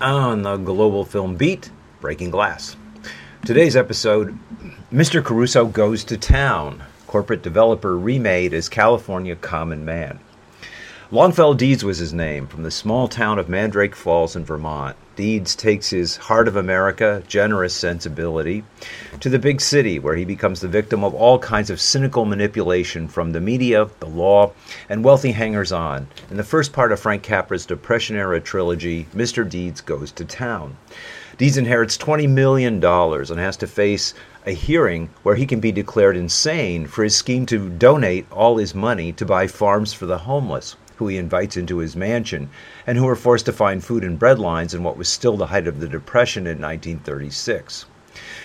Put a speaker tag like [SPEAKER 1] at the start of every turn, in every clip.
[SPEAKER 1] On the global film beat, Breaking Glass. Today's episode Mr. Caruso Goes to Town, corporate developer remade as California Common Man. Longfellow Deeds was his name, from the small town of Mandrake Falls in Vermont. Deeds takes his heart of America, generous sensibility, to the big city where he becomes the victim of all kinds of cynical manipulation from the media, the law, and wealthy hangers on. In the first part of Frank Capra's Depression era trilogy, Mr. Deeds Goes to Town. Deeds inherits $20 million and has to face a hearing where he can be declared insane for his scheme to donate all his money to buy farms for the homeless who he invites into his mansion, and who are forced to find food and bread lines in what was still the height of the Depression in 1936.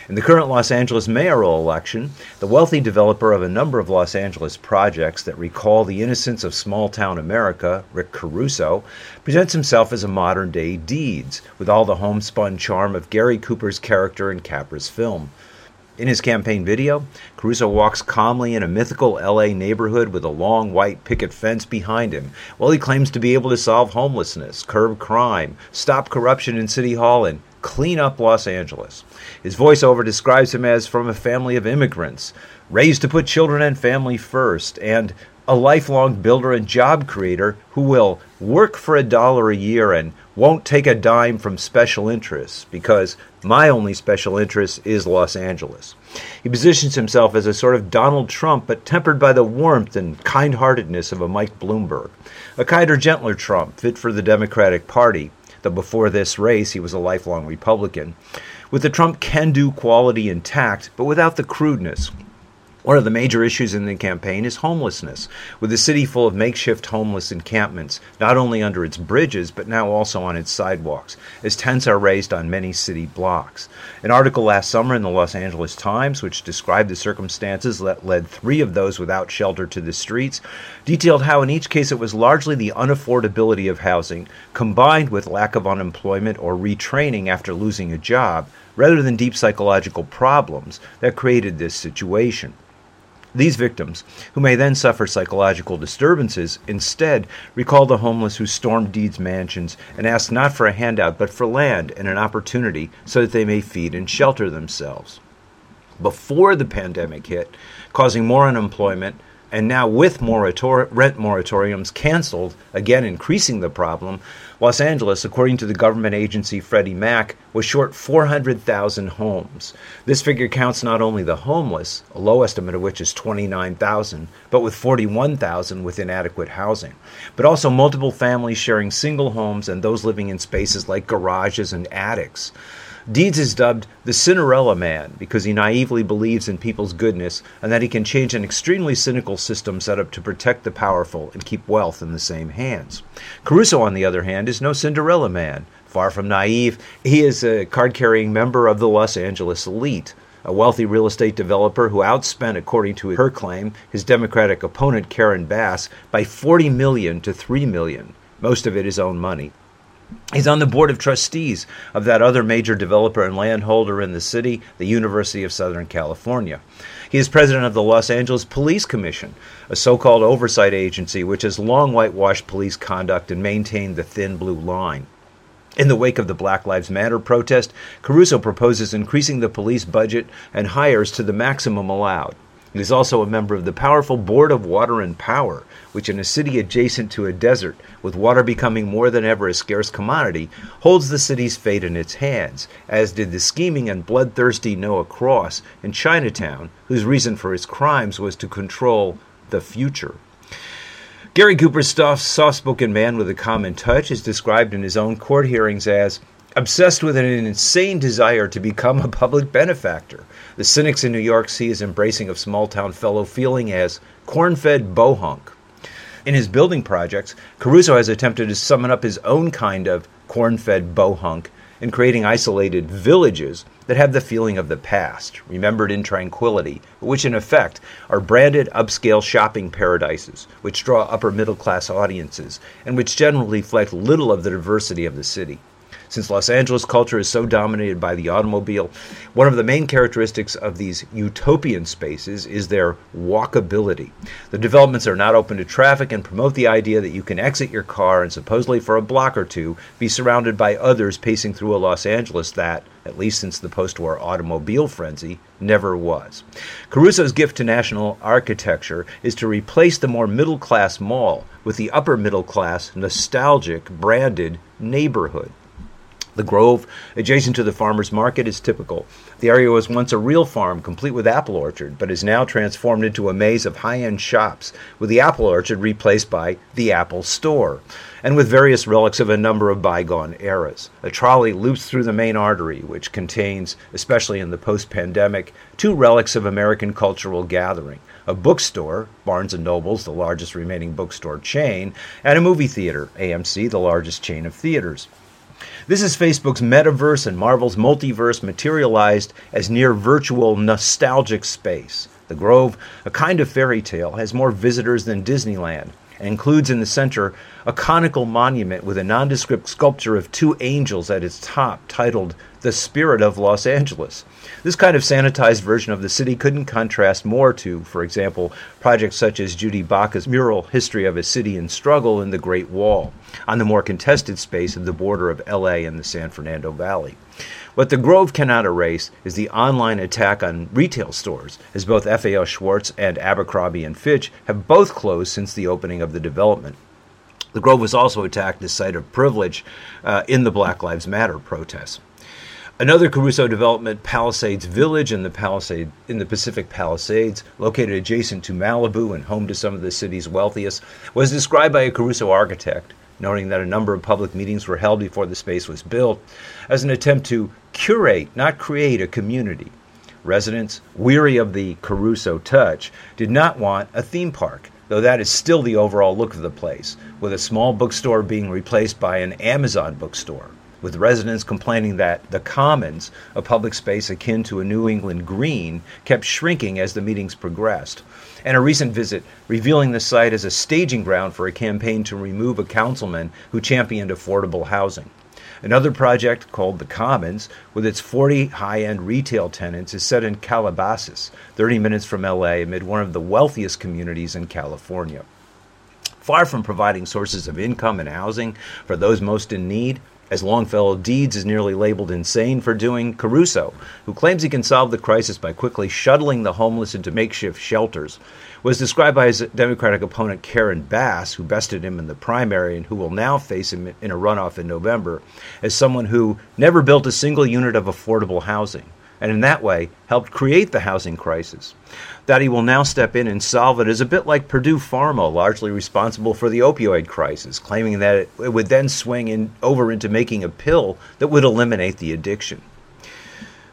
[SPEAKER 1] In the current Los Angeles mayoral election, the wealthy developer of a number of Los Angeles projects that recall the innocence of small town America, Rick Caruso, presents himself as a modern day Deeds, with all the homespun charm of Gary Cooper's character in Capra's film. In his campaign video, Caruso walks calmly in a mythical LA neighborhood with a long white picket fence behind him while he claims to be able to solve homelessness, curb crime, stop corruption in City Hall, and clean up Los Angeles. His voiceover describes him as from a family of immigrants, raised to put children and family first, and a lifelong builder and job creator who will work for a dollar a year and won't take a dime from special interests because my only special interest is Los Angeles. He positions himself as a sort of Donald Trump, but tempered by the warmth and kind heartedness of a Mike Bloomberg. A kinder, gentler Trump, fit for the Democratic Party, though before this race he was a lifelong Republican. With the Trump can do quality intact, but without the crudeness, one of the major issues in the campaign is homelessness, with the city full of makeshift homeless encampments, not only under its bridges, but now also on its sidewalks, as tents are raised on many city blocks. An article last summer in the Los Angeles Times, which described the circumstances that led three of those without shelter to the streets, detailed how in each case it was largely the unaffordability of housing, combined with lack of unemployment or retraining after losing a job, rather than deep psychological problems, that created this situation. These victims, who may then suffer psychological disturbances, instead recall the homeless who stormed Deeds mansions and ask not for a handout but for land and an opportunity so that they may feed and shelter themselves. Before the pandemic hit, causing more unemployment, and now with rent moratoriums canceled, again increasing the problem, Los Angeles, according to the government agency Freddie Mac, was short 400,000 homes. This figure counts not only the homeless, a low estimate of which is 29,000, but with 41,000 with inadequate housing, but also multiple families sharing single homes and those living in spaces like garages and attics. Deeds is dubbed the Cinderella Man because he naively believes in people's goodness and that he can change an extremely cynical system set up to protect the powerful and keep wealth in the same hands. Caruso, on the other hand, is no Cinderella Man. Far from naive, he is a card carrying member of the Los Angeles elite a wealthy real estate developer who outspent, according to her claim, his Democratic opponent Karen Bass by 40 million to 3 million, most of it his own money. He's on the board of trustees of that other major developer and landholder in the city, the University of Southern California. He is president of the Los Angeles Police Commission, a so called oversight agency which has long whitewashed police conduct and maintained the thin blue line. In the wake of the Black Lives Matter protest, Caruso proposes increasing the police budget and hires to the maximum allowed. He is also a member of the powerful Board of Water and Power, which, in a city adjacent to a desert, with water becoming more than ever a scarce commodity, holds the city's fate in its hands, as did the scheming and bloodthirsty Noah Cross in Chinatown, whose reason for his crimes was to control the future. Gary Cooper's soft spoken man with a common touch is described in his own court hearings as obsessed with an insane desire to become a public benefactor. The cynics in New York see his embracing of small town fellow feeling as corn fed bohunk. In his building projects, Caruso has attempted to summon up his own kind of corn fed bohunk in creating isolated villages that have the feeling of the past, remembered in tranquility, which in effect are branded upscale shopping paradises, which draw upper middle class audiences, and which generally reflect little of the diversity of the city. Since Los Angeles culture is so dominated by the automobile, one of the main characteristics of these utopian spaces is their walkability. The developments are not open to traffic and promote the idea that you can exit your car and supposedly for a block or two be surrounded by others pacing through a Los Angeles that, at least since the post war automobile frenzy, never was. Caruso's gift to national architecture is to replace the more middle class mall with the upper middle class, nostalgic, branded neighborhood. The grove, adjacent to the farmer's market, is typical. The area was once a real farm, complete with apple orchard, but is now transformed into a maze of high end shops, with the apple orchard replaced by the Apple Store, and with various relics of a number of bygone eras. A trolley loops through the main artery, which contains, especially in the post pandemic, two relics of American cultural gathering a bookstore, Barnes and Noble's the largest remaining bookstore chain, and a movie theater, AMC, the largest chain of theaters. This is Facebook's metaverse and Marvel's multiverse materialized as near virtual nostalgic space. The Grove, a kind of fairy tale, has more visitors than Disneyland and includes in the center a conical monument with a nondescript sculpture of two angels at its top titled The Spirit of Los Angeles. This kind of sanitized version of the city couldn't contrast more to, for example, projects such as Judy Baca's mural History of a City in Struggle in the Great Wall, on the more contested space of the border of LA and the San Fernando Valley. What the Grove cannot erase is the online attack on retail stores, as both FAO Schwarz and Abercrombie and Fitch have both closed since the opening of the development. The Grove was also attacked as site of privilege uh, in the Black Lives Matter protests. Another Caruso development, Palisades Village in the Palisade in the Pacific Palisades, located adjacent to Malibu and home to some of the city's wealthiest, was described by a Caruso architect, noting that a number of public meetings were held before the space was built, as an attempt to curate, not create, a community. Residents, weary of the Caruso touch, did not want a theme park, though that is still the overall look of the place, with a small bookstore being replaced by an Amazon bookstore with residents complaining that the commons, a public space akin to a New England green, kept shrinking as the meetings progressed, and a recent visit revealing the site as a staging ground for a campaign to remove a councilman who championed affordable housing. Another project called The Commons, with its 40 high end retail tenants, is set in Calabasas, 30 minutes from LA, amid one of the wealthiest communities in California. Far from providing sources of income and housing for those most in need, as Longfellow Deeds is nearly labeled insane for doing, Caruso, who claims he can solve the crisis by quickly shuttling the homeless into makeshift shelters, was described by his Democratic opponent Karen Bass, who bested him in the primary and who will now face him in a runoff in November, as someone who never built a single unit of affordable housing and in that way helped create the housing crisis. That he will now step in and solve it is a bit like Purdue Pharma, largely responsible for the opioid crisis, claiming that it, would then swing in, over into making a pill that would eliminate the addiction.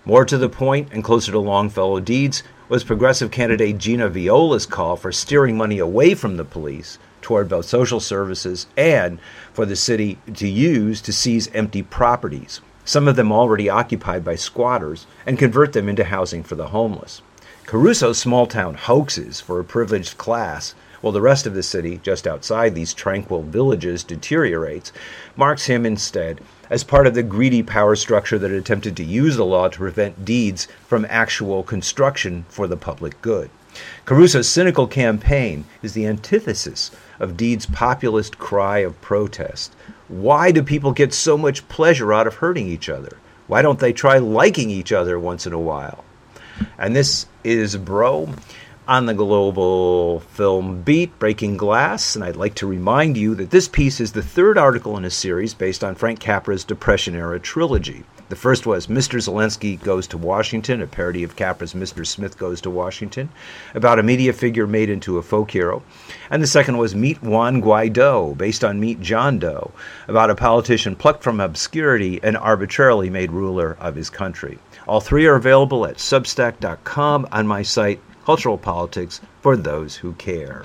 [SPEAKER 1] More to the point and closer to Longfellow Deeds was progressive candidate Gina Viola's call for steering money away from the police toward both social services and for the city to use to seize empty properties some of them already occupied by squatters, and convert them into housing for the homeless. Caruso's small town hoaxes for a privileged class, while the rest of the city, just outside these tranquil villages, deteriorates, marks him instead as part of the greedy power structure that attempted to use the law to prevent deeds from actual construction for the public good. Caruso's cynical campaign is the antithesis of Deed's populist cry of protest. Why do people get so much pleasure out of hurting each other? Why don't they try liking each other once in a while? And this is Broe on the global film beat, Breaking Glass. And I'd like to remind you that this piece is the third article in a series based on Frank Capra's Depression era trilogy. The first was Mr. Zelensky Goes to Washington, a parody of Capra's Mr. Smith Goes to Washington, about a media figure made into a folk hero. And the second was Meet Juan Guaido, based on Meet John Doe, about a politician plucked from obscurity and arbitrarily made ruler of his country. All three are available at substack.com on my site, Cultural Politics, for those who care.